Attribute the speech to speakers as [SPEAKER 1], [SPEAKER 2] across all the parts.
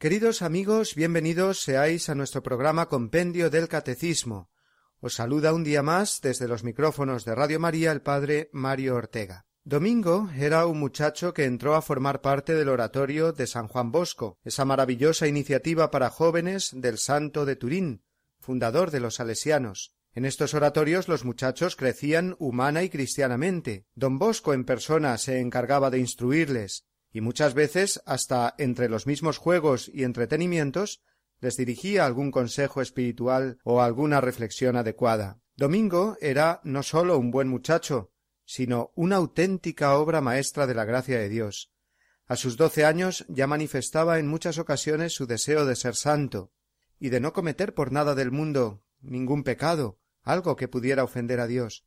[SPEAKER 1] Queridos amigos, bienvenidos seáis a nuestro programa Compendio del Catecismo. Os saluda un día más desde los micrófonos de Radio María el padre Mario Ortega. Domingo era un muchacho que entró a formar parte del oratorio de San Juan Bosco, esa maravillosa iniciativa para jóvenes del Santo de Turín, fundador de los salesianos. En estos oratorios los muchachos crecían humana y cristianamente. Don Bosco en persona se encargaba de instruirles, y muchas veces hasta entre los mismos juegos y entretenimientos les dirigía algún consejo espiritual o alguna reflexión adecuada. Domingo era no sólo un buen muchacho, sino una auténtica obra maestra de la gracia de Dios. A sus doce años ya manifestaba en muchas ocasiones su deseo de ser santo, y de no cometer por nada del mundo ningún pecado, algo que pudiera ofender a Dios.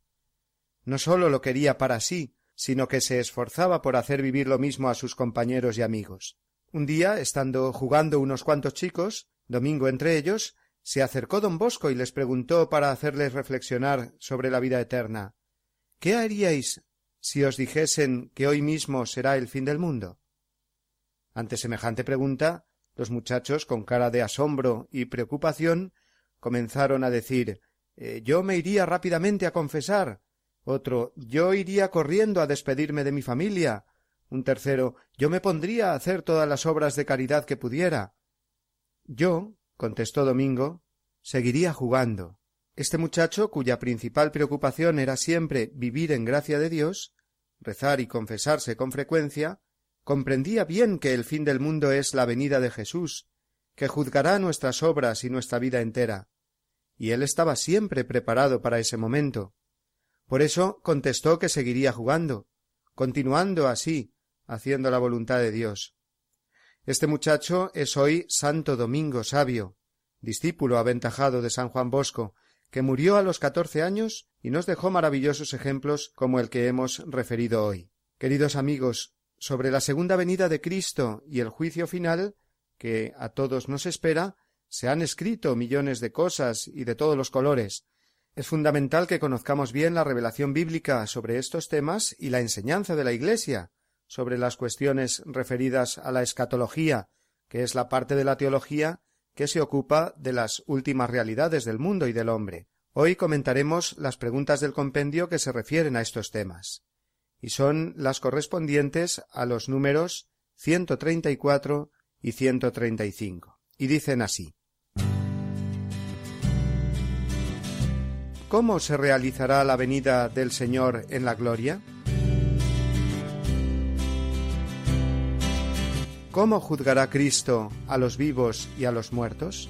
[SPEAKER 1] No sólo lo quería para sí, sino que se esforzaba por hacer vivir lo mismo a sus compañeros y amigos. Un día, estando jugando unos cuantos chicos, Domingo entre ellos, se acercó don Bosco y les preguntó para hacerles reflexionar sobre la vida eterna ¿Qué haríais si os dijesen que hoy mismo será el fin del mundo? Ante semejante pregunta, los muchachos, con cara de asombro y preocupación, comenzaron a decir eh, Yo me iría rápidamente a confesar, otro yo iría corriendo a despedirme de mi familia, un tercero yo me pondría a hacer todas las obras de caridad que pudiera. Yo, contestó Domingo, seguiría jugando. Este muchacho, cuya principal preocupación era siempre vivir en gracia de Dios, rezar y confesarse con frecuencia, comprendía bien que el fin del mundo es la venida de Jesús, que juzgará nuestras obras y nuestra vida entera, y él estaba siempre preparado para ese momento. Por eso contestó que seguiría jugando, continuando así, haciendo la voluntad de Dios. Este muchacho es hoy Santo Domingo Sabio, discípulo aventajado de San Juan Bosco, que murió a los catorce años y nos dejó maravillosos ejemplos como el que hemos referido hoy. Queridos amigos, sobre la segunda venida de Cristo y el juicio final, que a todos nos espera, se han escrito millones de cosas y de todos los colores, es fundamental que conozcamos bien la revelación bíblica sobre estos temas y la enseñanza de la Iglesia sobre las cuestiones referidas a la escatología, que es la parte de la teología que se ocupa de las últimas realidades del mundo y del hombre. Hoy comentaremos las preguntas del compendio que se refieren a estos temas, y son las correspondientes a los números 134 y 135, y dicen así ¿Cómo se realizará la venida del Señor en la gloria? ¿Cómo juzgará Cristo a los vivos y a los muertos?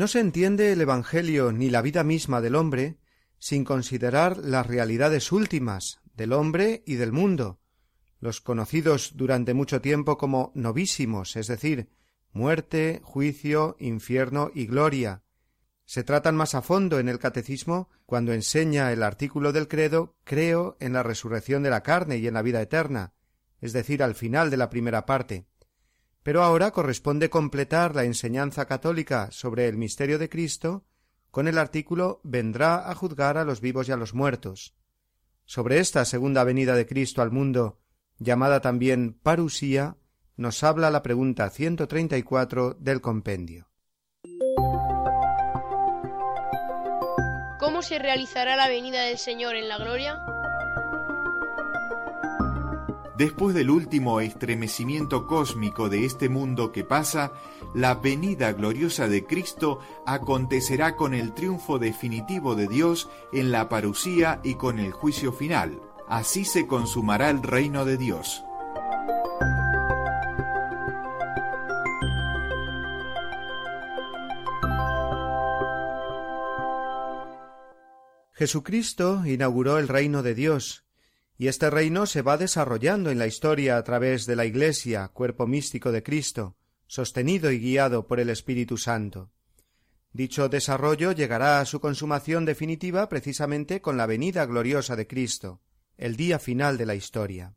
[SPEAKER 1] No se entiende el Evangelio ni la vida misma del hombre sin considerar las realidades últimas del hombre y del mundo, los conocidos durante mucho tiempo como novísimos, es decir, muerte, juicio, infierno y gloria. Se tratan más a fondo en el catecismo cuando enseña el artículo del credo creo en la resurrección de la carne y en la vida eterna, es decir, al final de la primera parte. Pero ahora corresponde completar la enseñanza católica sobre el misterio de Cristo con el artículo vendrá a juzgar a los vivos y a los muertos. Sobre esta segunda venida de Cristo al mundo, llamada también parusía, nos habla la pregunta 134 del compendio.
[SPEAKER 2] ¿Cómo se realizará la venida del Señor en la gloria?
[SPEAKER 3] después del último estremecimiento cósmico de este mundo que pasa, la venida gloriosa de Cristo acontecerá con el triunfo definitivo de Dios en la parucía y con el juicio final. Así se consumará el reino de Dios.
[SPEAKER 1] Jesucristo inauguró el reino de Dios y este reino se va desarrollando en la historia a través de la Iglesia, cuerpo místico de Cristo, sostenido y guiado por el Espíritu Santo. Dicho desarrollo llegará a su consumación definitiva precisamente con la venida gloriosa de Cristo, el día final de la historia.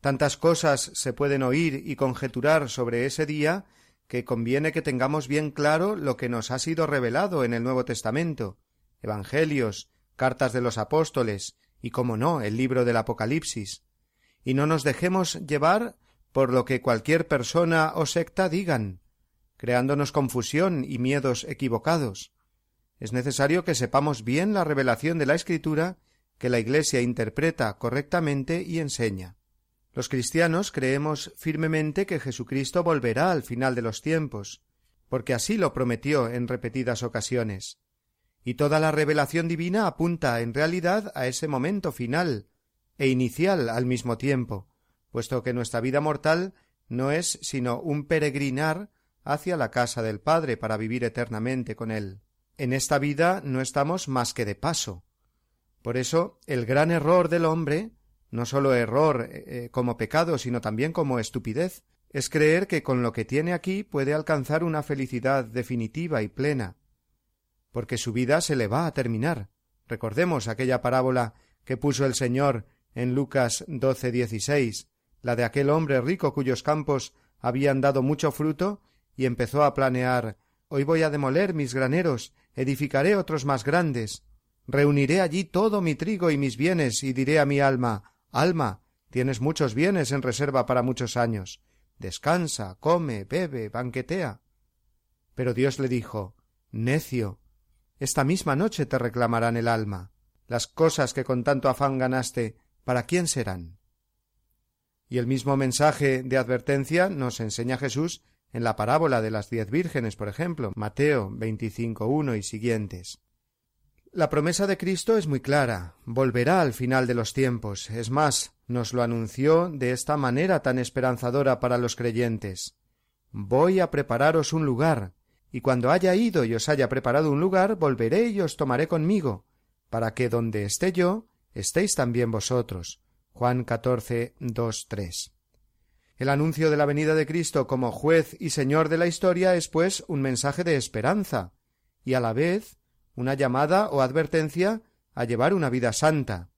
[SPEAKER 1] Tantas cosas se pueden oír y conjeturar sobre ese día que conviene que tengamos bien claro lo que nos ha sido revelado en el Nuevo Testamento, Evangelios, cartas de los apóstoles y, como no, el libro del Apocalipsis, y no nos dejemos llevar por lo que cualquier persona o secta digan, creándonos confusión y miedos equivocados. Es necesario que sepamos bien la revelación de la Escritura que la Iglesia interpreta correctamente y enseña. Los cristianos creemos firmemente que Jesucristo volverá al final de los tiempos, porque así lo prometió en repetidas ocasiones. Y toda la revelación divina apunta en realidad a ese momento final e inicial al mismo tiempo, puesto que nuestra vida mortal no es sino un peregrinar hacia la casa del Padre para vivir eternamente con Él. En esta vida no estamos más que de paso. Por eso el gran error del hombre, no sólo error eh, eh, como pecado, sino también como estupidez, es creer que con lo que tiene aquí puede alcanzar una felicidad definitiva y plena, porque su vida se le va a terminar. Recordemos aquella parábola que puso el Señor en Lucas doce dieciséis, la de aquel hombre rico cuyos campos habían dado mucho fruto, y empezó a planear Hoy voy a demoler mis graneros, edificaré otros más grandes, reuniré allí todo mi trigo y mis bienes, y diré a mi alma Alma, tienes muchos bienes en reserva para muchos años. Descansa, come, bebe, banquetea. Pero Dios le dijo Necio, esta misma noche te reclamarán el alma. Las cosas que con tanto afán ganaste, ¿para quién serán? Y el mismo mensaje de advertencia nos enseña Jesús en la parábola de las diez vírgenes, por ejemplo, Mateo 25.1 y siguientes. La promesa de Cristo es muy clara, volverá al final de los tiempos, es más, nos lo anunció de esta manera tan esperanzadora para los creyentes. Voy a prepararos un lugar, y cuando haya ido y os haya preparado un lugar, volveré y os tomaré conmigo, para que donde esté yo, estéis también vosotros. Juan 14, 2, 3. El anuncio de la venida de Cristo como juez y señor de la historia es, pues, un mensaje de esperanza, y a la vez una llamada o advertencia a llevar una vida santa,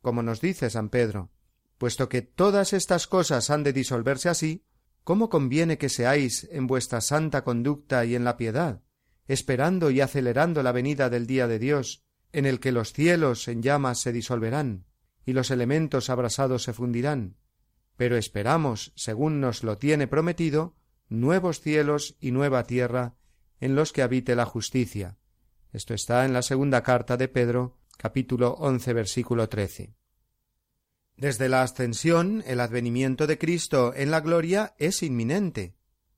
[SPEAKER 1] como nos dice San Pedro, puesto que todas estas cosas han de disolverse así, ¿cómo conviene que seáis en vuestra santa conducta y en la piedad, esperando y acelerando la venida del día de Dios, en el que los cielos en llamas se disolverán, y los elementos abrasados se fundirán. Pero esperamos, según nos lo tiene prometido, nuevos cielos y nueva tierra en los que habite la justicia. Esto está en la segunda carta de Pedro, capítulo once, versículo trece. Desde la ascensión, el advenimiento de Cristo en la gloria es inminente.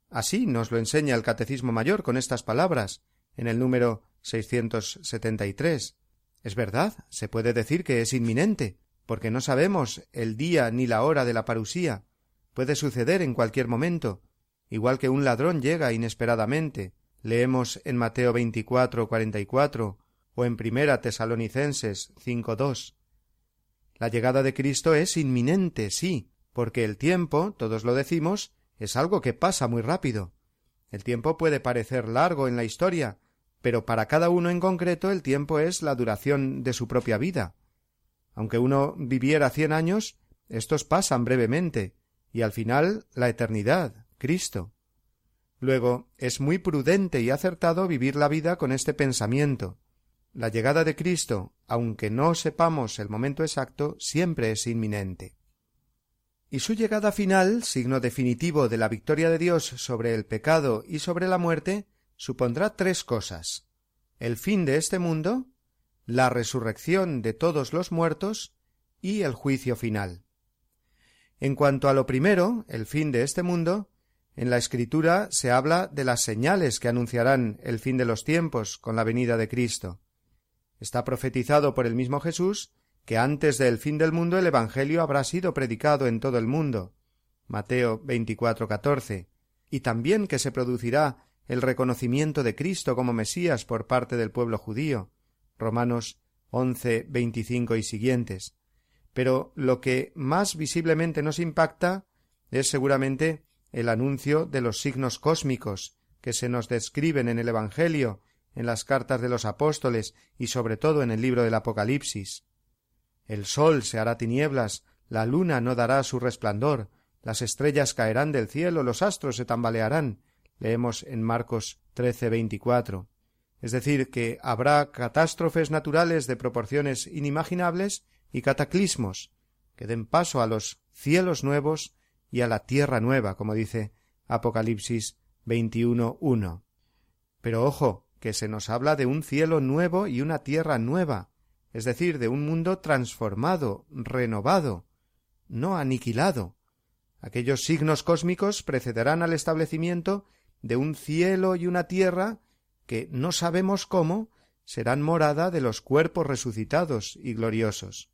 [SPEAKER 1] Así nos lo enseña el Catecismo Mayor con estas palabras, en el número 673. Es verdad, se puede decir que es inminente, porque no sabemos el día ni la hora de la parusía. Puede suceder en cualquier momento, igual que un ladrón llega inesperadamente. Leemos en Mateo 24, 44 o en Primera Tesalonicenses 5, 2. La llegada de Cristo es inminente, sí, porque el tiempo, todos lo decimos, es algo que pasa muy rápido. El tiempo puede parecer largo en la historia, pero para cada uno en concreto el tiempo es la duración de su propia vida. Aunque uno viviera cien años, estos pasan brevemente, y al final la eternidad, Cristo. Luego, es muy prudente y acertado vivir la vida con este pensamiento. La llegada de Cristo, aunque no sepamos el momento exacto, siempre es inminente. Y su llegada final, signo definitivo de la victoria de Dios sobre el pecado y sobre la muerte, supondrá tres cosas el fin de este mundo, la resurrección de todos los muertos y el juicio final. En cuanto a lo primero, el fin de este mundo, en la Escritura se habla de las señales que anunciarán el fin de los tiempos con la venida de Cristo. Está profetizado por el mismo Jesús que antes del fin del mundo el Evangelio habrá sido predicado en todo el mundo. Mateo 24:14, y también que se producirá el reconocimiento de Cristo como Mesías por parte del pueblo judío. Romanos once, veinticinco y siguientes. Pero lo que más visiblemente nos impacta es seguramente el anuncio de los signos cósmicos que se nos describen en el Evangelio, en las cartas de los apóstoles y sobre todo en el libro del Apocalipsis. El sol se hará tinieblas, la luna no dará su resplandor, las estrellas caerán del cielo, los astros se tambalearán. Leemos en Marcos 13, 24. Es decir, que habrá catástrofes naturales de proporciones inimaginables y cataclismos que den paso a los cielos nuevos y a la tierra nueva, como dice Apocalipsis 21.1. Pero ojo, que se nos habla de un cielo nuevo y una tierra nueva, es decir, de un mundo transformado, renovado, no aniquilado. Aquellos signos cósmicos precederán al establecimiento de un cielo y una tierra que no sabemos cómo serán morada de los cuerpos resucitados y gloriosos.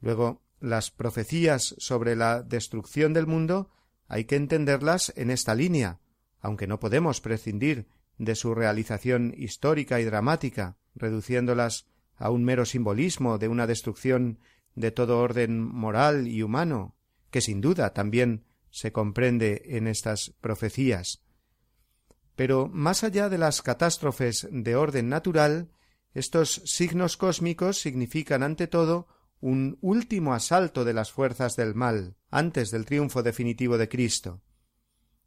[SPEAKER 1] Luego, las profecías sobre la destrucción del mundo hay que entenderlas en esta línea, aunque no podemos prescindir de su realización histórica y dramática, reduciéndolas a un mero simbolismo de una destrucción de todo orden moral y humano, que sin duda también se comprende en estas profecías. Pero más allá de las catástrofes de orden natural, estos signos cósmicos significan ante todo un último asalto de las fuerzas del mal, antes del triunfo definitivo de Cristo.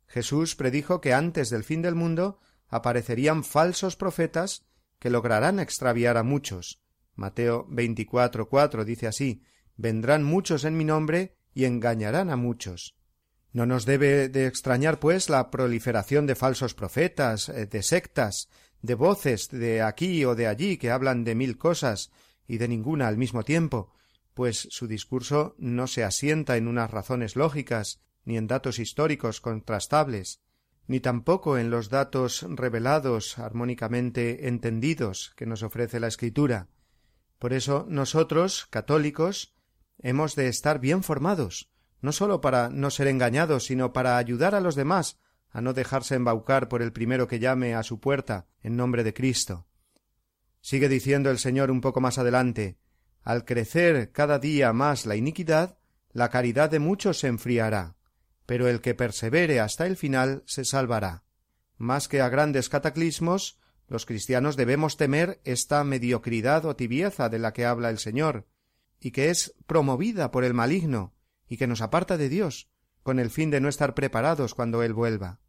[SPEAKER 1] Jesús predijo que antes del fin del mundo aparecerían falsos profetas que lograrán extraviar a muchos. Mateo 24:4 dice así: Vendrán muchos en mi nombre y engañarán a muchos. No nos debe de extrañar, pues, la proliferación de falsos profetas, eh, de sectas, de voces de aquí o de allí que hablan de mil cosas y de ninguna al mismo tiempo, pues su discurso no se asienta en unas razones lógicas, ni en datos históricos contrastables, ni tampoco en los datos revelados armónicamente entendidos que nos ofrece la Escritura. Por eso nosotros, católicos, hemos de estar bien formados, no sólo para no ser engañados, sino para ayudar a los demás a no dejarse embaucar por el primero que llame a su puerta en nombre de Cristo. Sigue diciendo el Señor un poco más adelante al crecer cada día más la iniquidad, la caridad de muchos se enfriará, pero el que persevere hasta el final se salvará. Más que a grandes cataclismos, los cristianos debemos temer esta mediocridad o tibieza de la que habla el Señor, y que es promovida por el maligno, y que nos aparta de Dios, con el fin de no estar preparados cuando Él vuelva.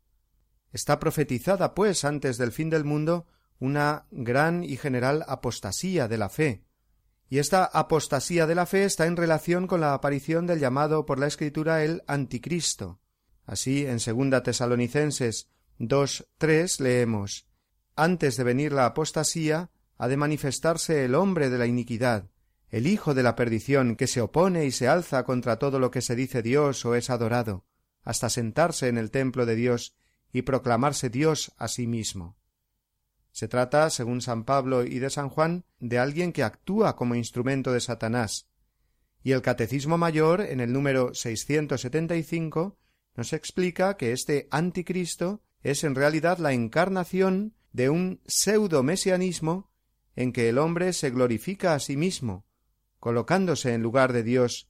[SPEAKER 1] Está profetizada, pues, antes del fin del mundo, una gran y general apostasía de la fe, y esta apostasía de la fe está en relación con la aparición del llamado por la Escritura el Anticristo. Así, en segunda Tesalonicenses 2.3 leemos Antes de venir la apostasía, ha de manifestarse el hombre de la iniquidad, el hijo de la perdición, que se opone y se alza contra todo lo que se dice Dios o es adorado, hasta sentarse en el templo de Dios y proclamarse Dios a sí mismo. Se trata, según San Pablo y de San Juan, de alguien que actúa como instrumento de Satanás. Y el Catecismo Mayor, en el número 675, nos explica que este anticristo es en realidad la encarnación de un pseudo-mesianismo en que el hombre se glorifica a sí mismo, colocándose en lugar de Dios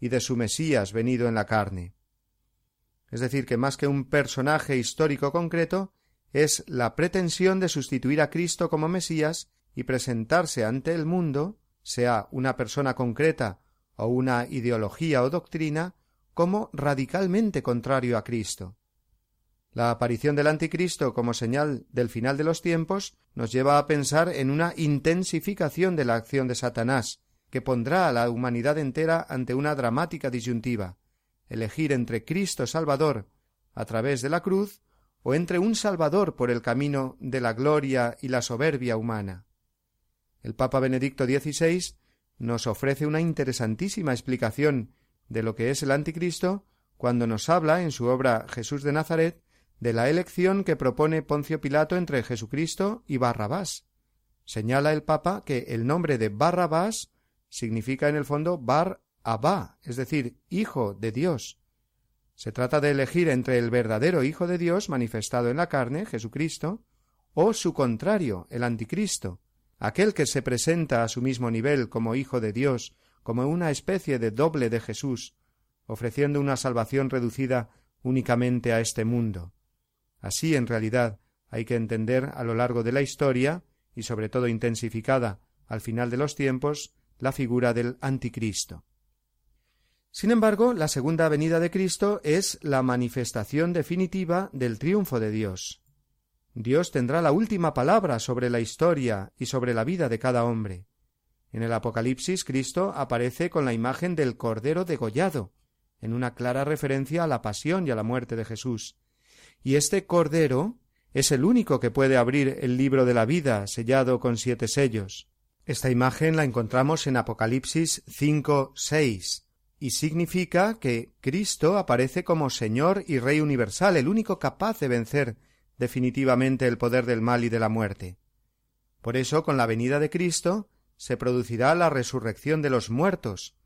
[SPEAKER 1] y de su Mesías venido en la carne. Es decir, que más que un personaje histórico concreto, es la pretensión de sustituir a Cristo como Mesías y presentarse ante el mundo, sea una persona concreta o una ideología o doctrina, como radicalmente contrario a Cristo. La aparición del Anticristo como señal del final de los tiempos nos lleva a pensar en una intensificación de la acción de Satanás, que pondrá a la humanidad entera ante una dramática disyuntiva elegir entre Cristo Salvador a través de la cruz o entre un Salvador por el camino de la gloria y la soberbia humana. El Papa Benedicto XVI nos ofrece una interesantísima explicación de lo que es el Anticristo cuando nos habla en su obra Jesús de Nazaret de la elección que propone Poncio Pilato entre Jesucristo y Barrabás. Señala el Papa que el nombre de Barrabás significa en el fondo Bar Abba, es decir, hijo de Dios, se trata de elegir entre el verdadero Hijo de Dios manifestado en la carne, Jesucristo, o su contrario, el Anticristo, aquel que se presenta a su mismo nivel como Hijo de Dios, como una especie de doble de Jesús, ofreciendo una salvación reducida únicamente a este mundo. Así, en realidad, hay que entender a lo largo de la historia, y sobre todo intensificada al final de los tiempos, la figura del Anticristo. Sin embargo, la segunda venida de Cristo es la manifestación definitiva del triunfo de Dios. Dios tendrá la última palabra sobre la historia y sobre la vida de cada hombre. En el Apocalipsis Cristo aparece con la imagen del Cordero degollado, en una clara referencia a la pasión y a la muerte de Jesús. Y este Cordero es el único que puede abrir el libro de la vida sellado con siete sellos. Esta imagen la encontramos en Apocalipsis 5, 6 y significa que Cristo aparece como Señor y Rey universal, el único capaz de vencer definitivamente el poder del mal y de la muerte. Por eso, con la venida de Cristo, se producirá la resurrección de los muertos,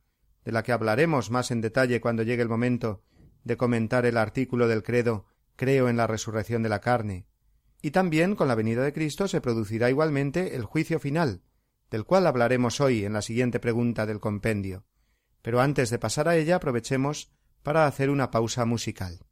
[SPEAKER 1] de la que hablaremos más en detalle cuando llegue el momento de comentar el artículo del credo Creo en la resurrección de la carne. Y también con la venida de Cristo se producirá igualmente el juicio final, del cual hablaremos hoy en la siguiente pregunta del compendio. Pero antes de pasar a ella aprovechemos para hacer una pausa musical.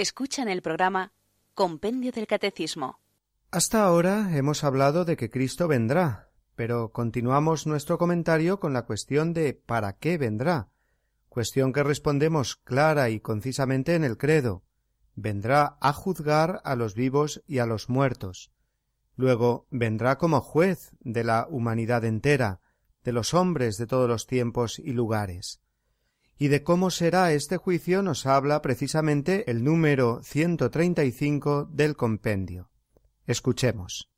[SPEAKER 4] Escuchan el programa Compendio del Catecismo.
[SPEAKER 1] Hasta ahora hemos hablado de que Cristo vendrá, pero continuamos nuestro comentario con la cuestión de ¿para qué vendrá? cuestión que respondemos clara y concisamente en el credo. Vendrá a juzgar a los vivos y a los muertos. Luego vendrá como juez de la humanidad entera, de los hombres de todos los tiempos y lugares y de cómo será este juicio nos habla precisamente el número 135 del compendio. Escuchemos.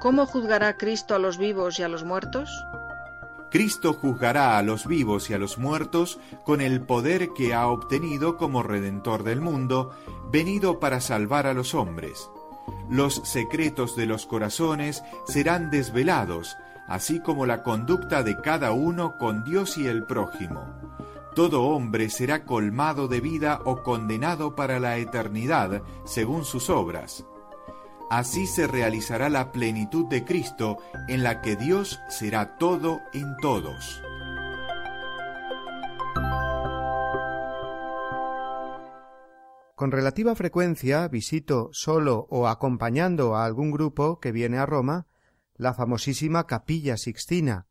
[SPEAKER 5] ¿Cómo juzgará Cristo a los vivos y a los muertos?
[SPEAKER 3] Cristo juzgará a los vivos y a los muertos con el poder que ha obtenido como Redentor del mundo, venido para salvar a los hombres. Los secretos de los corazones serán desvelados, así como la conducta de cada uno con Dios y el prójimo. Todo hombre será colmado de vida o condenado para la eternidad, según sus obras. Así se realizará la plenitud de Cristo, en la que Dios será todo en todos.
[SPEAKER 1] Con relativa frecuencia visito solo o acompañando a algún grupo que viene a Roma la famosísima Capilla Sixtina,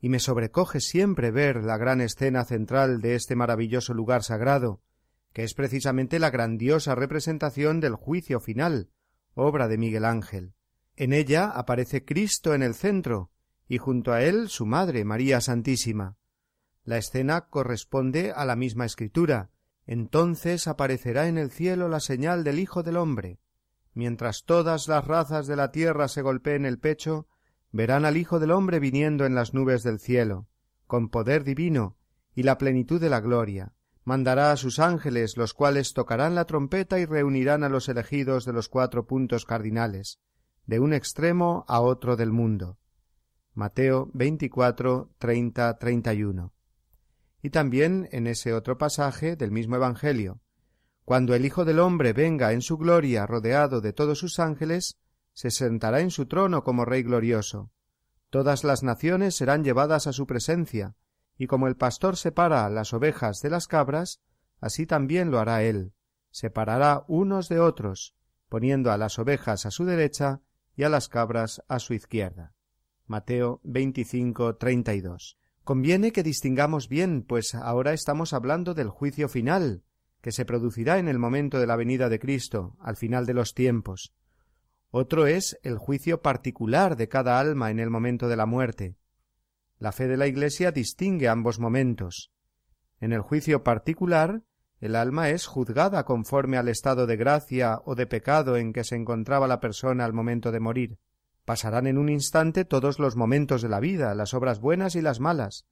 [SPEAKER 1] y me sobrecoge siempre ver la gran escena central de este maravilloso lugar sagrado, que es precisamente la grandiosa representación del juicio final, obra de Miguel Ángel. En ella aparece Cristo en el centro, y junto a él su madre María Santísima. La escena corresponde a la misma escritura. Entonces aparecerá en el cielo la señal del Hijo del hombre, mientras todas las razas de la tierra se golpeen el pecho, verán al Hijo del hombre viniendo en las nubes del cielo, con poder divino y la plenitud de la gloria. Mandará a sus ángeles, los cuales tocarán la trompeta y reunirán a los elegidos de los cuatro puntos cardinales, de un extremo a otro del mundo. Mateo 24, 30, 31. Y también en ese otro pasaje del mismo Evangelio, cuando el Hijo del hombre venga en su gloria rodeado de todos sus ángeles, se sentará en su trono como Rey glorioso. Todas las naciones serán llevadas a su presencia, y como el pastor separa las ovejas de las cabras, así también lo hará él. Separará unos de otros, poniendo a las ovejas a su derecha y a las cabras a su izquierda. Mateo 25, 32. Conviene que distingamos bien, pues ahora estamos hablando del juicio final, que se producirá en el momento de la venida de Cristo, al final de los tiempos. Otro es el juicio particular de cada alma en el momento de la muerte. La fe de la Iglesia distingue ambos momentos. En el juicio particular, el alma es juzgada conforme al estado de gracia o de pecado en que se encontraba la persona al momento de morir. Pasarán en un instante todos los momentos de la vida, las obras buenas y las malas,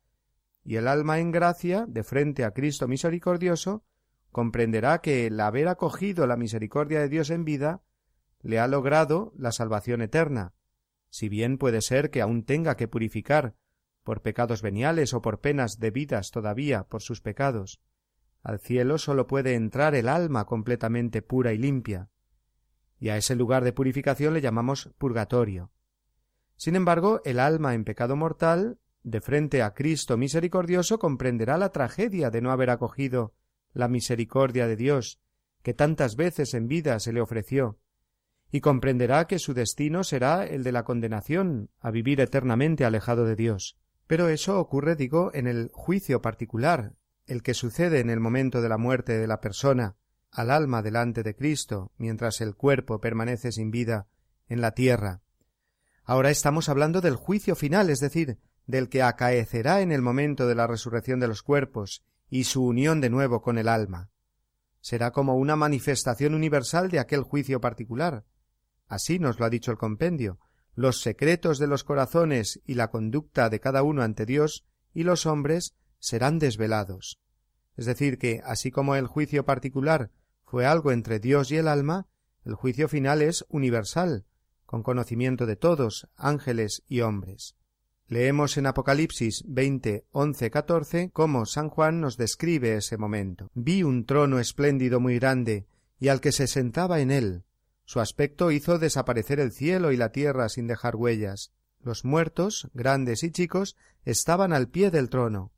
[SPEAKER 1] y el alma en gracia, de frente a Cristo misericordioso, comprenderá que el haber acogido la misericordia de Dios en vida le ha logrado la salvación eterna, si bien puede ser que aún tenga que purificar, por pecados veniales o por penas debidas todavía por sus pecados. Al cielo sólo puede entrar el alma completamente pura y limpia, y a ese lugar de purificación le llamamos purgatorio. Sin embargo, el alma en pecado mortal, de frente a Cristo misericordioso, comprenderá la tragedia de no haber acogido la misericordia de Dios, que tantas veces en vida se le ofreció, y comprenderá que su destino será el de la condenación a vivir eternamente alejado de Dios. Pero eso ocurre, digo, en el juicio particular, el que sucede en el momento de la muerte de la persona, al alma delante de Cristo, mientras el cuerpo permanece sin vida en la tierra. Ahora estamos hablando del juicio final, es decir, del que acaecerá en el momento de la resurrección de los cuerpos y su unión de nuevo con el alma. Será como una manifestación universal de aquel juicio particular. Así nos lo ha dicho el compendio. Los secretos de los corazones y la conducta de cada uno ante Dios y los hombres serán desvelados. Es decir, que, así como el juicio particular fue algo entre Dios y el alma, el juicio final es universal, con conocimiento de todos, ángeles y hombres. Leemos en Apocalipsis 20, 11, 14 cómo San Juan nos describe ese momento. Vi un trono espléndido muy grande, y al que se sentaba en él. Su aspecto hizo desaparecer el cielo y la tierra sin dejar huellas. Los muertos, grandes y chicos, estaban al pie del trono.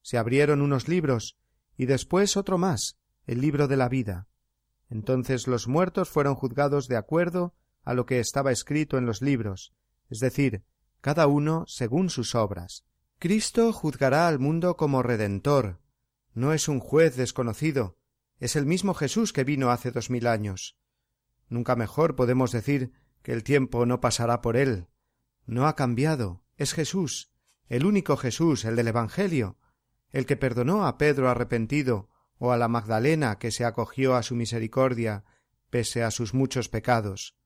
[SPEAKER 1] Se abrieron unos libros, y después otro más, el libro de la vida. Entonces los muertos fueron juzgados de acuerdo a lo que estaba escrito en los libros, es decir, cada uno según sus obras. Cristo juzgará al mundo como Redentor. No es un juez desconocido, es el mismo Jesús que vino hace dos mil años. Nunca mejor podemos decir que el tiempo no pasará por él. No ha cambiado, es Jesús, el único Jesús, el del Evangelio, el que perdonó a Pedro arrepentido o a la Magdalena que se acogió a su misericordia pese a sus muchos pecados.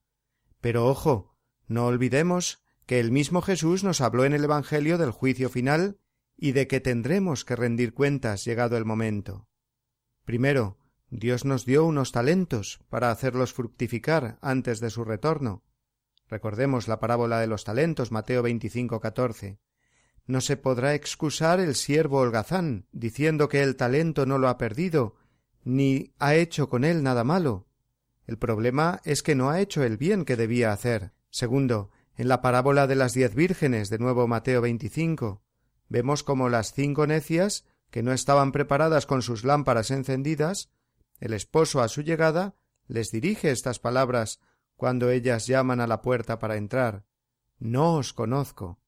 [SPEAKER 1] Pero ojo, no olvidemos que el mismo Jesús nos habló en el Evangelio del juicio final y de que tendremos que rendir cuentas llegado el momento. Primero, Dios nos dio unos talentos para hacerlos fructificar antes de su retorno. Recordemos la parábola de los talentos, Mateo 25, 14. No se podrá excusar el siervo holgazán, diciendo que el talento no lo ha perdido, ni ha hecho con él nada malo. El problema es que no ha hecho el bien que debía hacer. Segundo, en la parábola de las diez vírgenes de nuevo Mateo 25, vemos como las cinco necias, que no estaban preparadas con sus lámparas encendidas, el esposo a su llegada les dirige estas palabras cuando ellas llaman a la puerta para entrar No os conozco.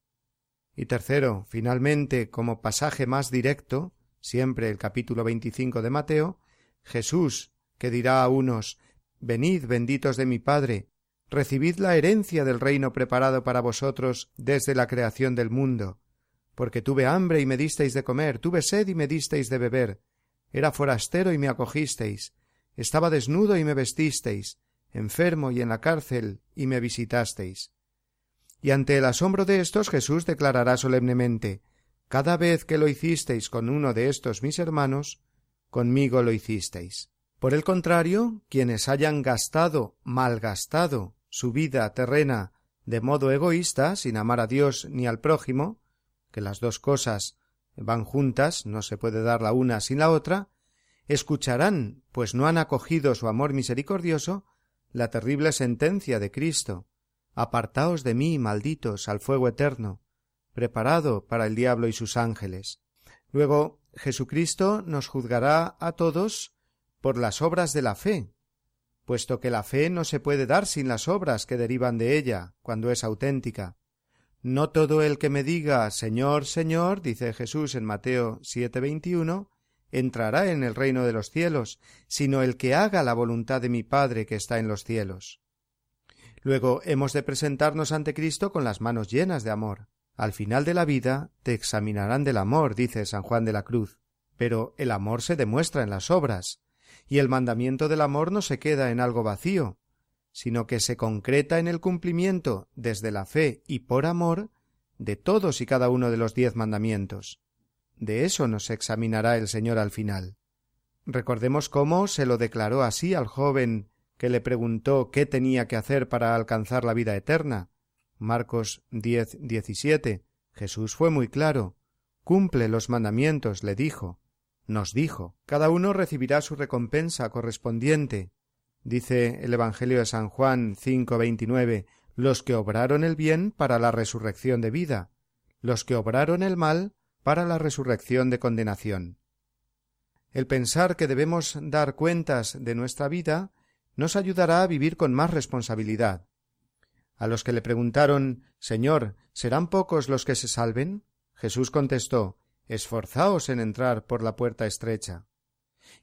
[SPEAKER 1] Y tercero, finalmente, como pasaje más directo, siempre el capítulo 25 de Mateo, Jesús, que dirá a unos Venid benditos de mi Padre, recibid la herencia del reino preparado para vosotros desde la creación del mundo, porque tuve hambre y me disteis de comer, tuve sed y me disteis de beber, era forastero y me acogisteis, estaba desnudo y me vestisteis, enfermo y en la cárcel y me visitasteis. Y ante el asombro de estos Jesús declarará solemnemente Cada vez que lo hicisteis con uno de estos mis hermanos, conmigo lo hicisteis. Por el contrario, quienes hayan gastado, malgastado su vida terrena de modo egoísta, sin amar a Dios ni al prójimo, que las dos cosas van juntas, no se puede dar la una sin la otra, escucharán, pues no han acogido su amor misericordioso, la terrible sentencia de Cristo. Apartaos de mí, malditos, al fuego eterno, preparado para el diablo y sus ángeles. Luego Jesucristo nos juzgará a todos por las obras de la fe, puesto que la fe no se puede dar sin las obras que derivan de ella, cuando es auténtica. No todo el que me diga Señor, Señor, dice Jesús en Mateo 7:21, entrará en el reino de los cielos, sino el que haga la voluntad de mi Padre que está en los cielos. Luego hemos de presentarnos ante Cristo con las manos llenas de amor. Al final de la vida te examinarán del amor, dice San Juan de la Cruz. Pero el amor se demuestra en las obras, y el mandamiento del amor no se queda en algo vacío, sino que se concreta en el cumplimiento desde la fe y por amor de todos y cada uno de los diez mandamientos. De eso nos examinará el Señor al final. Recordemos cómo se lo declaró así al joven que le preguntó qué tenía que hacer para alcanzar la vida eterna. Marcos 10, 17. Jesús fue muy claro. Cumple los mandamientos, le dijo nos dijo cada uno recibirá su recompensa correspondiente. Dice el Evangelio de San Juan 5:29 los que obraron el bien para la resurrección de vida, los que obraron el mal para la resurrección de condenación. El pensar que debemos dar cuentas de nuestra vida nos ayudará a vivir con más responsabilidad. A los que le preguntaron Señor, ¿serán pocos los que se salven? Jesús contestó esforzaos en entrar por la puerta estrecha.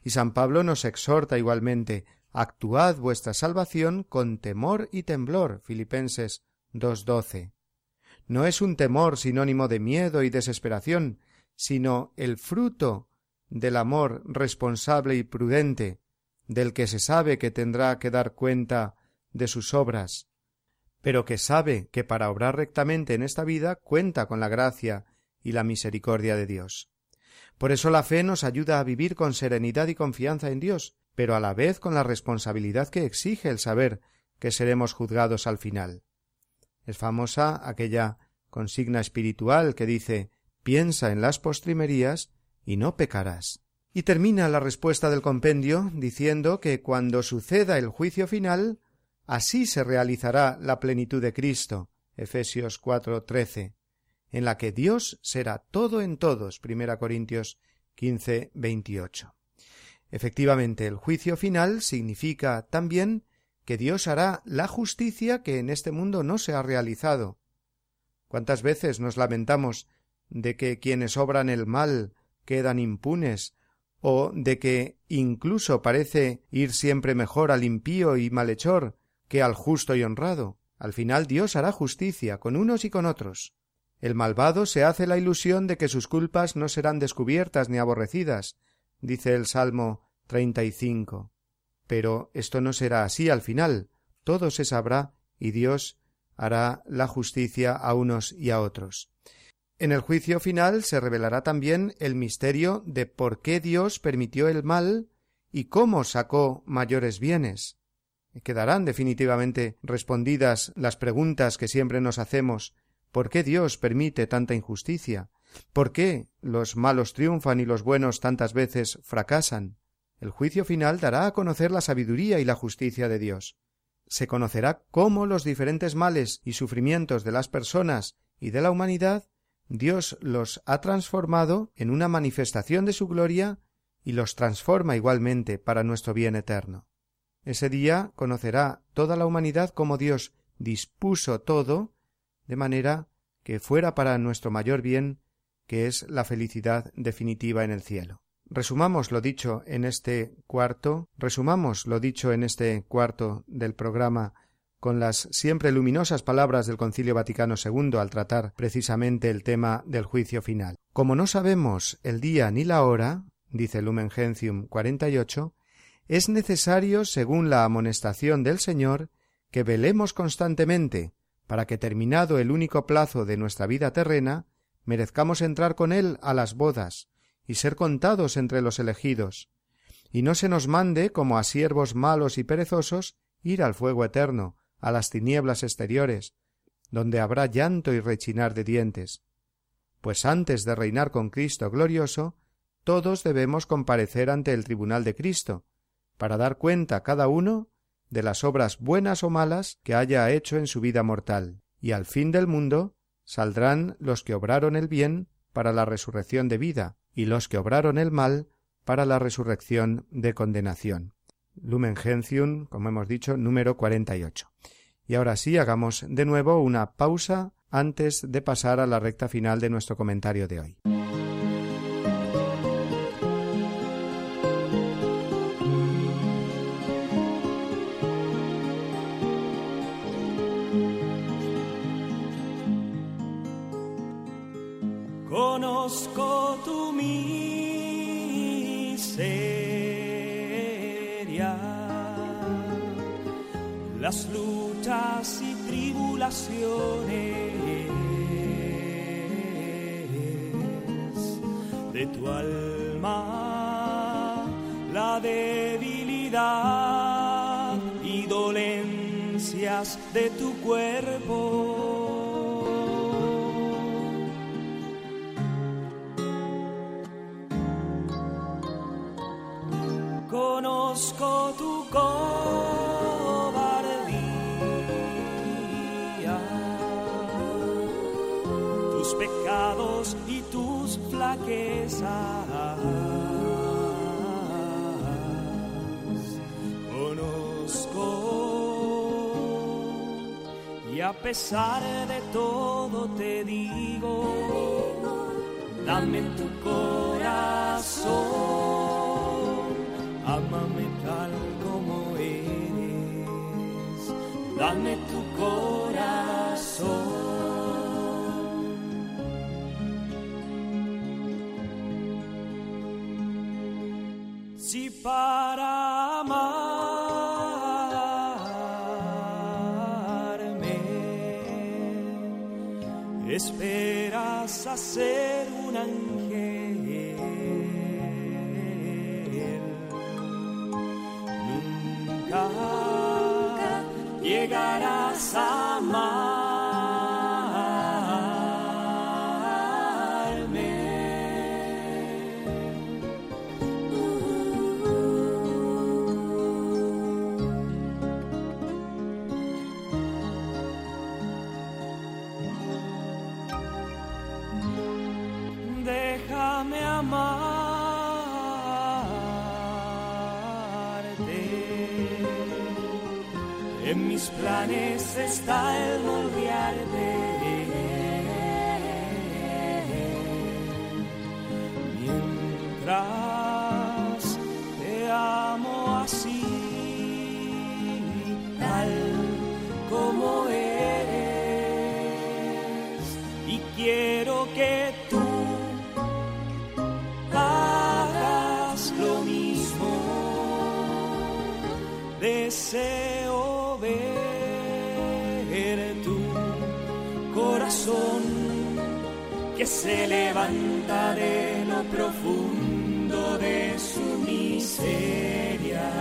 [SPEAKER 1] Y San Pablo nos exhorta igualmente actuad vuestra salvación con temor y temblor. Filipenses 2.12. No es un temor sinónimo de miedo y desesperación, sino el fruto del amor responsable y prudente, del que se sabe que tendrá que dar cuenta de sus obras, pero que sabe que para obrar rectamente en esta vida cuenta con la gracia y la misericordia de Dios. Por eso la fe nos ayuda a vivir con serenidad y confianza en Dios, pero a la vez con la responsabilidad que exige el saber que seremos juzgados al final. Es famosa aquella consigna espiritual que dice piensa en las postrimerías y no pecarás. Y termina la respuesta del compendio diciendo que cuando suceda el juicio final, así se realizará la plenitud de Cristo. Efesios 4:13 en la que Dios será todo en todos. Primera Corintios 15, 28. Efectivamente, el juicio final significa también que Dios hará la justicia que en este mundo no se ha realizado. ¿Cuántas veces nos lamentamos de que quienes obran el mal quedan impunes, o de que incluso parece ir siempre mejor al impío y malhechor que al justo y honrado? Al final Dios hará justicia con unos y con otros. El malvado se hace la ilusión de que sus culpas no serán descubiertas ni aborrecidas, dice el Salmo treinta y cinco. Pero esto no será así al final, todo se sabrá y Dios hará la justicia a unos y a otros. En el juicio final se revelará también el misterio de por qué Dios permitió el mal y cómo sacó mayores bienes. Quedarán definitivamente respondidas las preguntas que siempre nos hacemos ¿Por qué Dios permite tanta injusticia? ¿Por qué los malos triunfan y los buenos tantas veces fracasan? El juicio final dará a conocer la sabiduría y la justicia de Dios. Se conocerá cómo los diferentes males y sufrimientos de las personas y de la humanidad Dios los ha transformado en una manifestación de su gloria y los transforma igualmente para nuestro bien eterno. Ese día conocerá toda la humanidad cómo Dios dispuso todo de manera que fuera para nuestro mayor bien, que es la felicidad definitiva en el cielo. Resumamos lo dicho en este cuarto, resumamos lo dicho en este cuarto del programa con las siempre luminosas palabras del Concilio Vaticano II al tratar precisamente el tema del juicio final. Como no sabemos el día ni la hora, dice Lumen Gentium 48, es necesario, según la amonestación del Señor, que velemos constantemente, para que terminado el único plazo de nuestra vida terrena, merezcamos entrar con él a las bodas y ser contados entre los elegidos, y no se nos mande, como a siervos malos y perezosos, ir al fuego eterno, a las tinieblas exteriores, donde habrá llanto y rechinar de dientes. Pues antes de reinar con Cristo glorioso, todos debemos comparecer ante el tribunal de Cristo, para dar cuenta cada uno de las obras buenas o malas que haya hecho en su vida mortal, y al fin del mundo saldrán los que obraron el bien para la resurrección de vida, y los que obraron el mal para la resurrección de condenación. Lumen Gentium, como hemos dicho, número 48. Y ahora sí, hagamos de nuevo una pausa antes de pasar a la recta final de nuestro comentario de hoy.
[SPEAKER 6] Las luchas y tribulaciones de tu alma, la debilidad y dolencias de tu cuerpo. Conozco tu pecados y tus flaquezas. Conozco y a pesar de todo te digo, dame tu corazón, ámame tal como eres, dame tu corazón. Esperas a ser un se levanta de lo profundo de su miseria.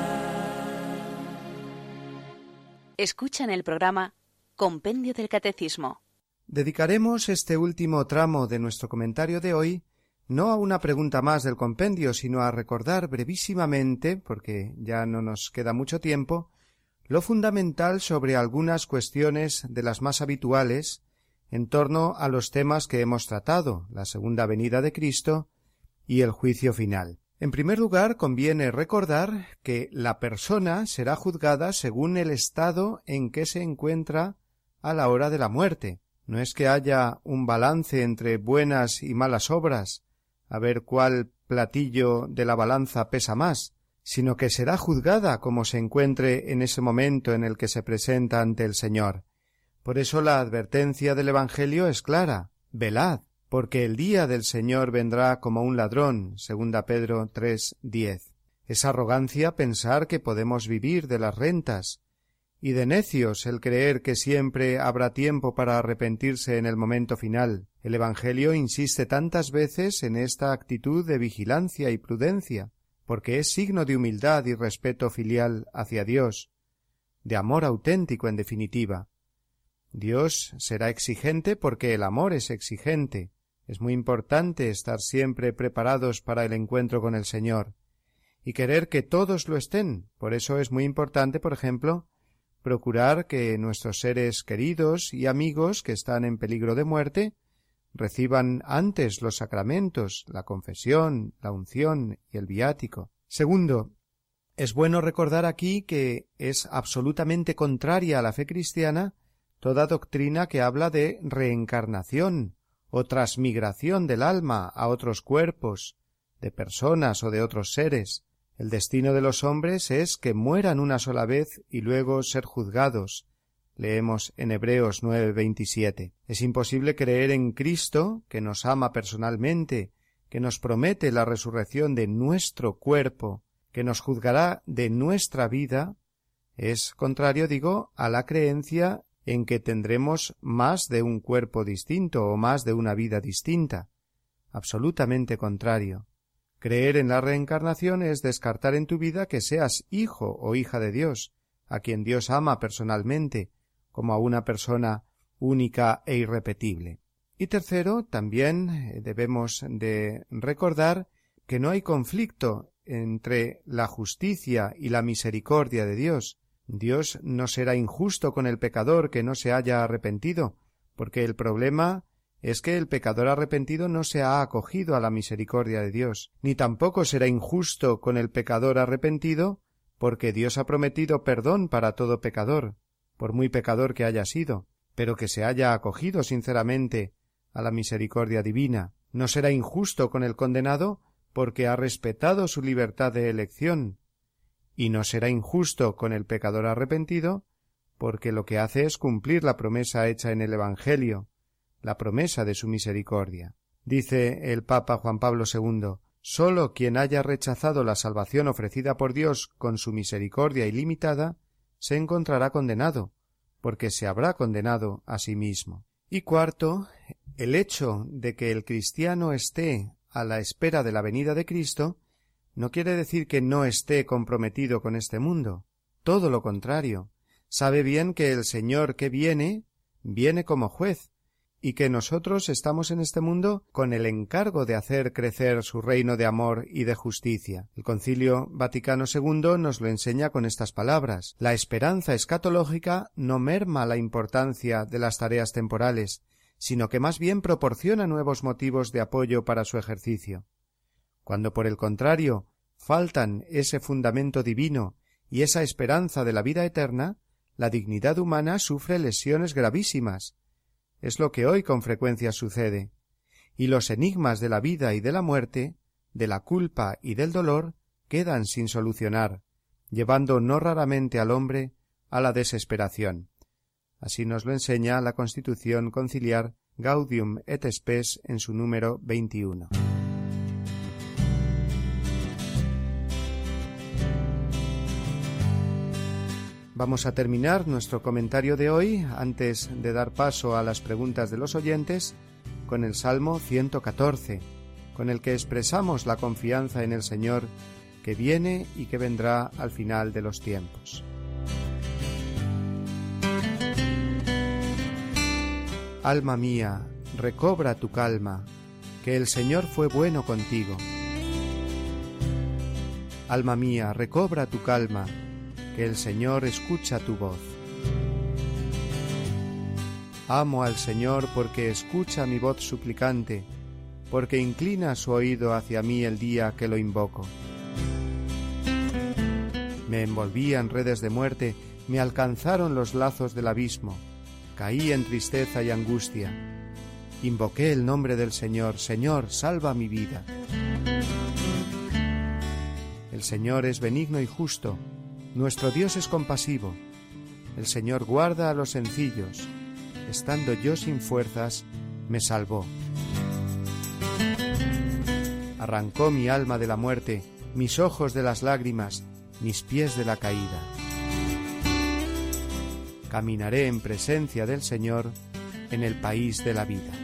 [SPEAKER 4] Escuchan el programa Compendio del Catecismo.
[SPEAKER 1] Dedicaremos este último tramo de nuestro comentario de hoy no a una pregunta más del compendio, sino a recordar brevísimamente, porque ya no nos queda mucho tiempo, lo fundamental sobre algunas cuestiones de las más habituales en torno a los temas que hemos tratado, la segunda venida de Cristo y el juicio final. En primer lugar, conviene recordar que la persona será juzgada según el estado en que se encuentra a la hora de la muerte. No es que haya un balance entre buenas y malas obras, a ver cuál platillo de la balanza pesa más, sino que será juzgada como se encuentre en ese momento en el que se presenta ante el Señor. Por eso la advertencia del Evangelio es clara velad, porque el día del Señor vendrá como un ladrón, segunda Pedro tres diez. Es arrogancia pensar que podemos vivir de las rentas, y de necios el creer que siempre habrá tiempo para arrepentirse en el momento final. El Evangelio insiste tantas veces en esta actitud de vigilancia y prudencia, porque es signo de humildad y respeto filial hacia Dios. de amor auténtico en definitiva. Dios será exigente porque el amor es exigente. Es muy importante estar siempre preparados para el encuentro con el Señor y querer que todos lo estén. Por eso es muy importante, por ejemplo, procurar que nuestros seres queridos y amigos que están en peligro de muerte reciban antes los sacramentos, la confesión, la unción y el viático. Segundo, es bueno recordar aquí que es absolutamente contraria a la fe cristiana toda doctrina que habla de reencarnación o transmigración del alma a otros cuerpos, de personas o de otros seres. El destino de los hombres es que mueran una sola vez y luego ser juzgados, leemos en Hebreos 9:27. Es imposible creer en Cristo, que nos ama personalmente, que nos promete la resurrección de nuestro cuerpo, que nos juzgará de nuestra vida, es contrario, digo, a la creencia en que tendremos más de un cuerpo distinto o más de una vida distinta. Absolutamente contrario. Creer en la reencarnación es descartar en tu vida que seas hijo o hija de Dios, a quien Dios ama personalmente, como a una persona única e irrepetible. Y tercero, también eh, debemos de recordar que no hay conflicto entre la justicia y la misericordia de Dios. Dios no será injusto con el pecador que no se haya arrepentido, porque el problema es que el pecador arrepentido no se ha acogido a la misericordia de Dios, ni tampoco será injusto con el pecador arrepentido, porque Dios ha prometido perdón para todo pecador por muy pecador que haya sido, pero que se haya acogido sinceramente a la misericordia divina. No será injusto con el condenado porque ha respetado su libertad de elección, y no será injusto con el pecador arrepentido porque lo que hace es cumplir la promesa hecha en el Evangelio, la promesa de su misericordia. Dice el Papa Juan Pablo II Sólo quien haya rechazado la salvación ofrecida por Dios con su misericordia ilimitada se encontrará condenado, porque se habrá condenado a sí mismo. Y cuarto, el hecho de que el cristiano esté a la espera de la venida de Cristo no quiere decir que no esté comprometido con este mundo. Todo lo contrario. Sabe bien que el Señor que viene viene como juez, y que nosotros estamos en este mundo con el encargo de hacer crecer su reino de amor y de justicia. El Concilio Vaticano II nos lo enseña con estas palabras La esperanza escatológica no merma la importancia de las tareas temporales, sino que más bien proporciona nuevos motivos de apoyo para su ejercicio. Cuando por el contrario faltan ese fundamento divino y esa esperanza de la vida eterna, la dignidad humana sufre lesiones gravísimas, es lo que hoy con frecuencia sucede, y los enigmas de la vida y de la muerte, de la culpa y del dolor, quedan sin solucionar, llevando no raramente al hombre a la desesperación. Así nos lo enseña la Constitución conciliar Gaudium et Spes en su número 21. Vamos a terminar nuestro comentario de hoy, antes de dar paso a las preguntas de los oyentes, con el Salmo 114, con el que expresamos la confianza en el Señor que viene y que vendrá al final de los tiempos. Alma mía, recobra tu calma, que el Señor fue bueno contigo. Alma mía, recobra tu calma, que el Señor escucha tu voz. Amo al Señor porque escucha mi voz suplicante, porque inclina su oído hacia mí el día que lo invoco. Me envolví en redes de muerte, me alcanzaron los lazos del abismo, caí en tristeza y angustia. Invoqué el nombre del Señor, Señor, salva mi vida. El Señor es benigno y justo, nuestro Dios es compasivo. El Señor guarda a los sencillos. Estando yo sin fuerzas, me salvó. Arrancó mi alma de la muerte, mis ojos de las lágrimas, mis pies de la caída. Caminaré en presencia del Señor en el país de la vida.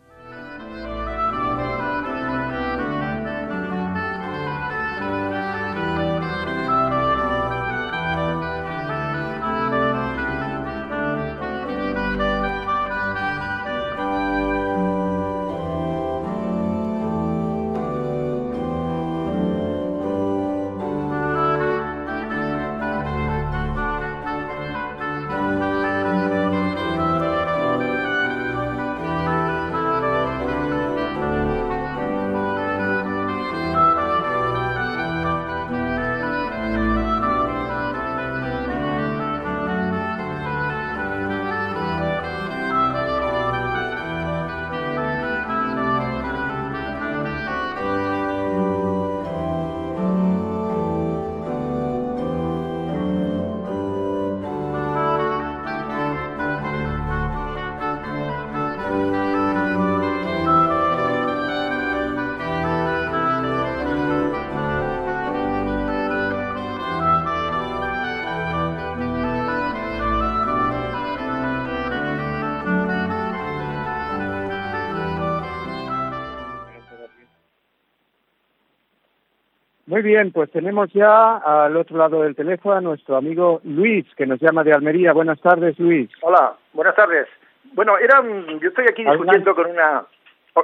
[SPEAKER 7] Muy bien, pues tenemos ya al otro lado del teléfono a nuestro amigo Luis, que nos llama de Almería. Buenas tardes, Luis.
[SPEAKER 8] Hola, buenas tardes. Bueno, era, yo estoy aquí discutiendo con una...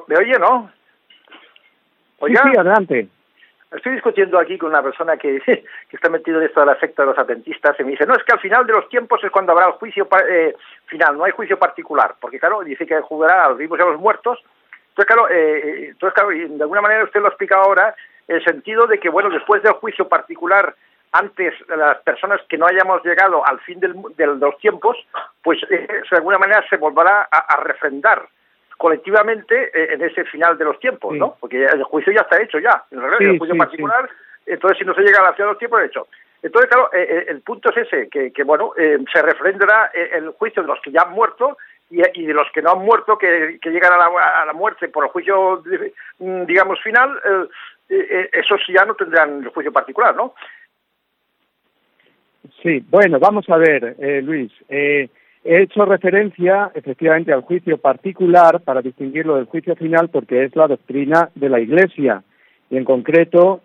[SPEAKER 8] ¿Me oye, no?
[SPEAKER 7] ¿Oiga? Sí, sí, adelante.
[SPEAKER 8] Estoy discutiendo aquí con una persona que, que está metido en esto del afecto de los adventistas y me dice, no, es que al final de los tiempos es cuando habrá el juicio eh, final, no hay juicio particular, porque claro, dice que jugará a los vivos y a los muertos. Entonces, claro, eh, eh entonces, claro, de alguna manera usted lo ha explicado ahora, el sentido de que, bueno, después del juicio particular, antes las personas que no hayamos llegado al fin del, de los tiempos, pues eh, de alguna manera se volverá a, refrendar colectivamente eh, en ese final de los tiempos, ¿no? Porque el juicio ya está hecho ya, en realidad, el juicio particular, entonces si no se llega a la final de los tiempos, hecho. Entonces, claro, eh, el punto es ese, que, que bueno, se refrendará el juicio de los que ya han muerto y, de los que no han muerto, que, que llegan a la, a la, muerte por el juicio, digamos, final, eh, eh, esos ya no tendrán el juicio particular, ¿no?
[SPEAKER 7] Sí, bueno, vamos a ver, eh, Luis. he hecho referencia efectivamente al juicio particular para distinguirlo del juicio final porque es la doctrina de la Iglesia. Y en concreto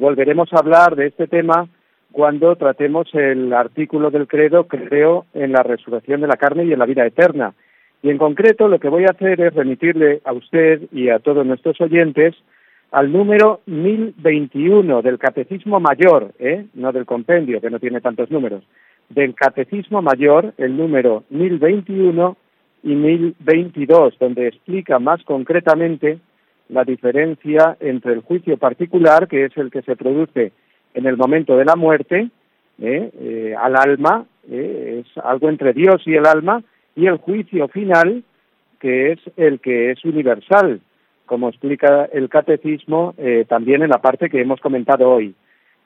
[SPEAKER 7] volveremos a hablar de este tema cuando tratemos el artículo del credo, creo, en la resurrección de la carne y en la vida eterna. Y en concreto lo que voy a hacer es remitirle a usted y a todos nuestros oyentes al número 1021 del Catecismo Mayor, ¿eh? no del compendio, que no tiene tantos números, del Catecismo Mayor, el número 1021 y 1022, donde explica más concretamente la diferencia entre el juicio particular, que es el que se produce en el momento de la muerte, ¿eh? Eh, al alma, ¿eh? es algo entre Dios y el alma, y el juicio final, que es el que es universal, como explica el catecismo eh, también en la parte que hemos comentado hoy.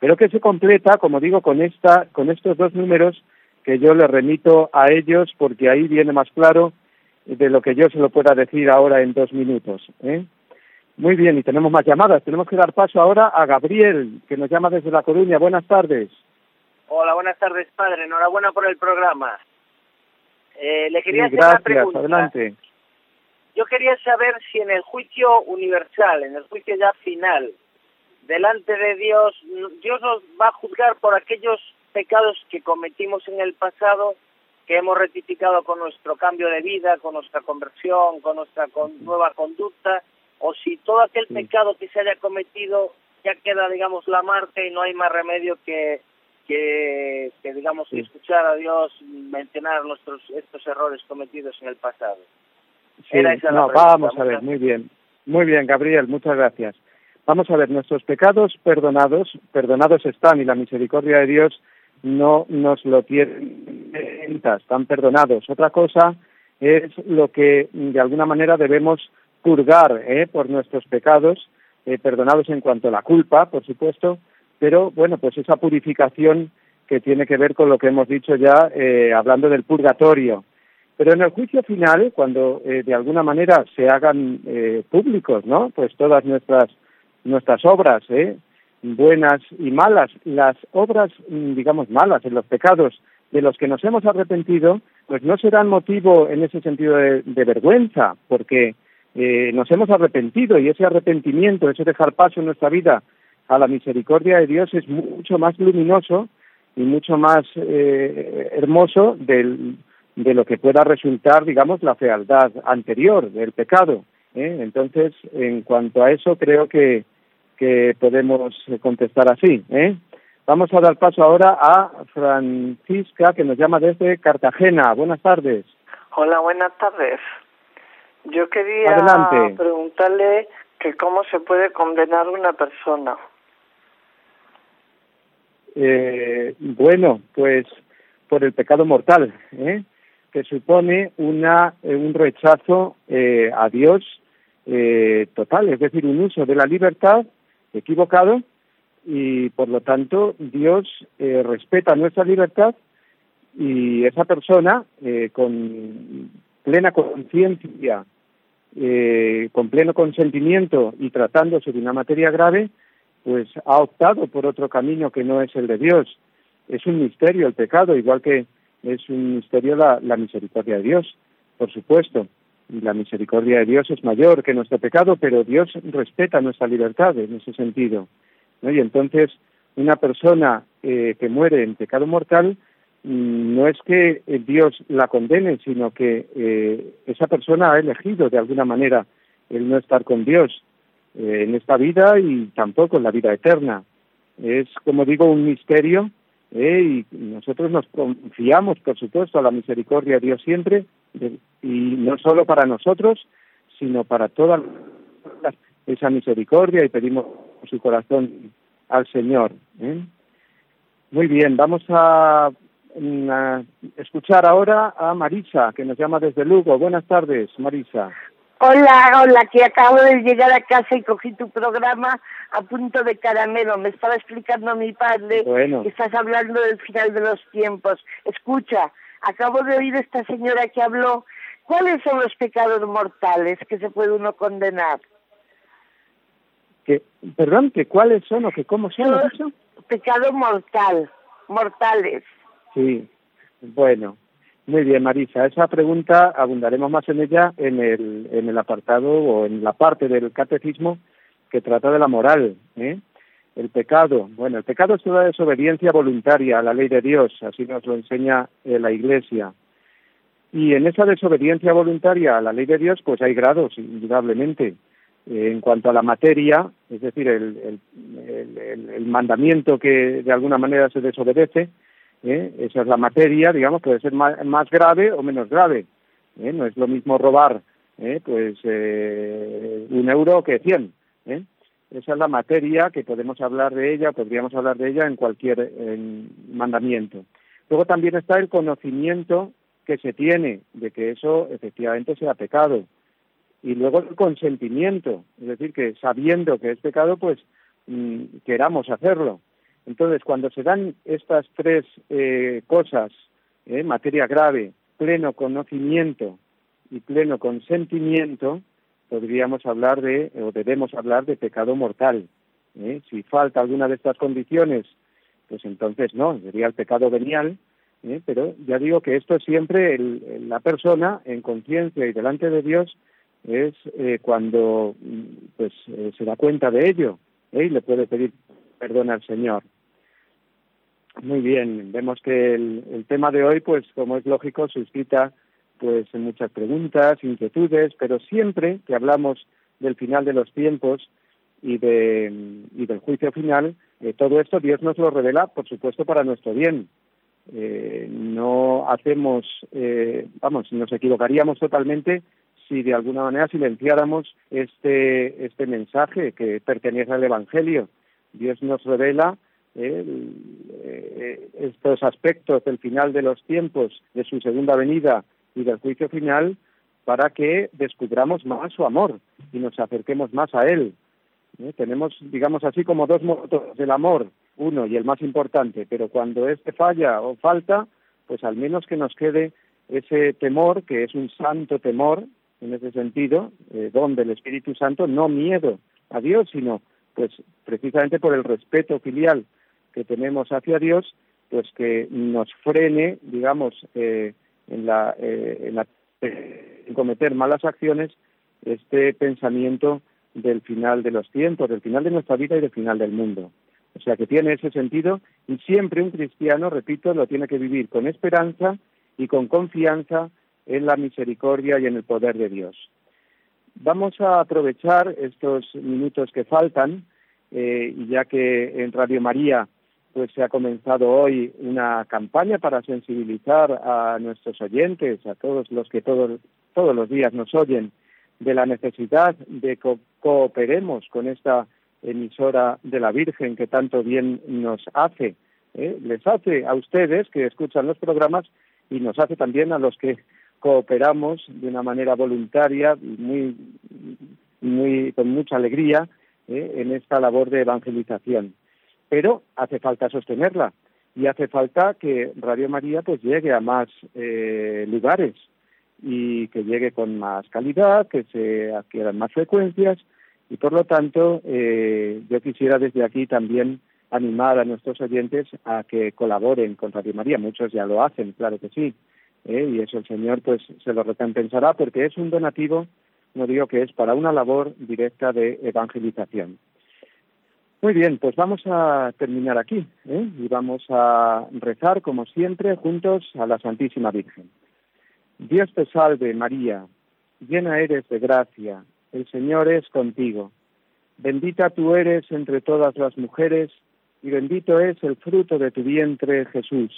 [SPEAKER 7] Pero que se completa, como digo, con, esta, con estos dos números que yo le remito a ellos porque ahí viene más claro de lo que yo se lo pueda decir ahora en dos minutos. ¿eh? Muy bien, y tenemos más llamadas. Tenemos que dar paso ahora a Gabriel, que nos llama desde La Coruña. Buenas tardes.
[SPEAKER 9] Hola, buenas tardes, padre. Enhorabuena por el programa. Eh, le quería hacer
[SPEAKER 7] gracias,
[SPEAKER 9] una pregunta.
[SPEAKER 7] Adelante.
[SPEAKER 9] Yo quería saber si en el juicio universal, en el juicio ya final, delante de Dios, Dios nos va a juzgar por aquellos pecados que cometimos en el pasado, que hemos rectificado con nuestro cambio de vida, con nuestra conversión, con nuestra nueva conducta, o si todo aquel pecado que se haya cometido ya queda, digamos, la muerte y no hay más remedio que, que, digamos, escuchar a Dios mencionar nuestros estos errores cometidos en el pasado.
[SPEAKER 7] Sí, no, vamos a ver, muy bien. Muy bien, Gabriel, muchas gracias. Vamos a ver, nuestros pecados perdonados, perdonados están y la misericordia de Dios no nos lo tienen, están perdonados. Otra cosa es lo que de alguna manera debemos purgar ¿eh? por nuestros pecados, eh, perdonados en cuanto a la culpa, por supuesto, pero bueno, pues esa purificación que tiene que ver con lo que hemos dicho ya, eh, hablando del purgatorio, pero en el juicio final, cuando eh, de alguna manera se hagan eh, públicos, ¿no? Pues todas nuestras nuestras obras, ¿eh? buenas y malas. Las obras, mm, digamos, malas, en los pecados de los que nos hemos arrepentido, pues no serán motivo en ese sentido de, vergüenza, porque eh, nos hemos arrepentido y ese arrepentimiento, ese dejar paso en nuestra vida a la misericordia de Dios es mucho más luminoso y mucho más eh, hermoso del, de lo que pueda resultar, digamos, la fealdad anterior del pecado. ¿eh? Entonces, en cuanto a eso, creo que, que podemos contestar así. ¿eh? Vamos a dar paso ahora a Francisca, que nos llama desde Cartagena. Buenas tardes.
[SPEAKER 10] Hola, buenas tardes. Yo quería preguntarle que cómo se puede condenar una persona.
[SPEAKER 7] Eh, bueno, pues por el pecado mortal, ¿eh? Que supone una, eh, un rechazo eh, a Dios eh, total, es decir, un uso de la libertad equivocado y por lo tanto Dios respeta nuestra libertad y esa persona con plena conciencia, con pleno consentimiento y tratándose de una materia grave, pues ha optado por otro camino que no es el de Dios. Es un misterio el pecado, igual que es un misterio la, misericordia de Dios, por supuesto. La misericordia de Dios es mayor que nuestro pecado, pero Dios respeta nuestra libertad en ese sentido. Y entonces, una persona eh, que muere en pecado mortal, mm, no es que Dios la condene, sino que eh, esa persona ha elegido de alguna manera el no estar con Dios eh, en esta vida y tampoco en la vida eterna. Es, como digo, un misterio ¿eh? y nosotros nos confiamos, por supuesto, a la misericordia de Dios siempre, y no solo para nosotros, sino para toda esa misericordia y pedimos su corazón al Señor. ¿eh? Muy bien, vamos a, mm, a, escuchar ahora a Marisa, que nos llama desde Lugo. Buenas tardes, Marisa.
[SPEAKER 11] Hola, hola, que acabo de llegar a casa y cogí tu programa a punto de caramelo. Me estaba explicando mi padre que estás hablando del final de los tiempos. Escucha, acabo de oír esta señora que habló. ¿Cuáles son los pecados mortales que se puede uno condenar?
[SPEAKER 7] Que, perdón, que cuáles son o que cómo son.
[SPEAKER 11] Eso? Pecado mortal, mortales.
[SPEAKER 7] Sí, bueno, muy bien, Marisa. Esa pregunta abundaremos más en ella en el, en el apartado o en la parte del catecismo que trata de la moral. ¿eh? El pecado. Bueno, el pecado es toda desobediencia voluntaria a la ley de Dios, así nos lo enseña eh, la Iglesia. Y en esa desobediencia voluntaria a la ley de Dios, pues hay grados, indudablemente. Eh, en cuanto a la materia, es decir, el, el, el mandamiento que de alguna manera se desobedece, ¿eh? esa es la materia, digamos, puede ser más, grave o menos grave. ¿eh? No es lo mismo robar ¿eh? pues un euro que cien. Esa es la materia que podemos hablar de ella, podríamos hablar de ella en cualquier mandamiento. Luego también está el conocimiento que se tiene de que eso efectivamente sea pecado. Y luego el consentimiento, es decir, que sabiendo que es pecado, pues mm, queramos hacerlo. Entonces, cuando se dan estas tres eh, cosas, eh, materia grave, pleno conocimiento y pleno consentimiento, podríamos hablar de, o debemos hablar de pecado mortal. ¿eh? Si falta alguna de estas condiciones, pues entonces no, sería el pecado venial, ¿eh? pero ya digo que esto siempre la persona en conciencia y delante de Dios es eh, cuando pues se da cuenta de ello y le puede pedir perdón al Señor. Muy bien, vemos que el, tema de hoy, pues como es lógico, suscita pues muchas preguntas, inquietudes, pero siempre que hablamos del final de los tiempos y, de, y del juicio final, eh, todo esto Dios nos lo revela, por supuesto, para nuestro bien. Eh, no hacemos, eh, vamos, nos equivocaríamos totalmente si de alguna manera silenciáramos este, este mensaje que pertenece al Evangelio. Dios nos revela eh, estos aspectos del final de los tiempos, de su segunda venida y del juicio final, para que descubramos más su amor y nos acerquemos más a Él. Tenemos, digamos así, como dos motos del amor, uno y el más importante, pero cuando este falla o falta, pues al menos que nos quede ese temor, que es un santo temor, en ese sentido, eh, don del Espíritu Santo, no miedo a Dios, sino pues precisamente por el respeto filial que tenemos hacia Dios, pues que nos frene, digamos, eh, en, la, eh, en, cometer malas acciones este pensamiento del final de los tiempos, del final de nuestra vida y del final del mundo. O sea que tiene ese sentido y siempre un cristiano, repito, lo tiene que vivir con esperanza y con confianza en la misericordia y en el poder de Dios. Vamos a aprovechar estos minutos que faltan, eh, ya que en Radio María pues se ha comenzado hoy una campaña para sensibilizar a nuestros oyentes, a todos los que todos, todos los días nos oyen, de la necesidad de que cooperemos con esta emisora de la Virgen que tanto bien nos hace. ¿eh? Les hace a ustedes que escuchan los programas y nos hace también a los que cooperamos de una manera voluntaria y muy, muy, con mucha alegría ¿eh? en esta labor de evangelización. Pero hace falta sostenerla y hace falta que Radio María pues llegue a más eh, lugares y que llegue con más calidad, que se adquieran más frecuencias y por lo tanto eh, yo quisiera desde aquí también animar a nuestros oyentes a que colaboren con Radio María. Muchos ya lo hacen, claro que sí, ¿eh? y eso el Señor pues se lo recompensará porque es un donativo, no digo que es para una labor directa de evangelización. Muy bien, pues vamos a terminar aquí ¿eh? y vamos a rezar como siempre juntos a la Santísima Virgen. Dios te salve María, llena eres de gracia, el Señor es contigo. Bendita tú eres entre todas las mujeres y bendito es el fruto de tu vientre Jesús.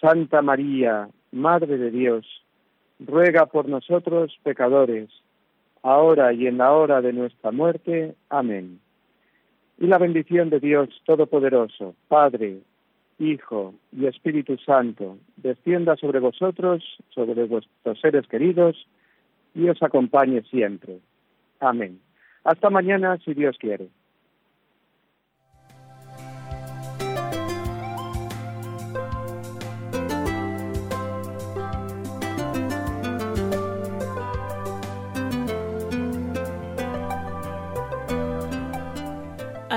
[SPEAKER 7] Santa María, Madre de Dios, ruega por nosotros pecadores, ahora y en la hora de nuestra muerte. Amén. Y la bendición de Dios Todopoderoso, Padre, Hijo y Espíritu Santo, descienda sobre vosotros, sobre vuestros seres queridos, y os acompañe siempre. Amén. Hasta mañana, si Dios quiere.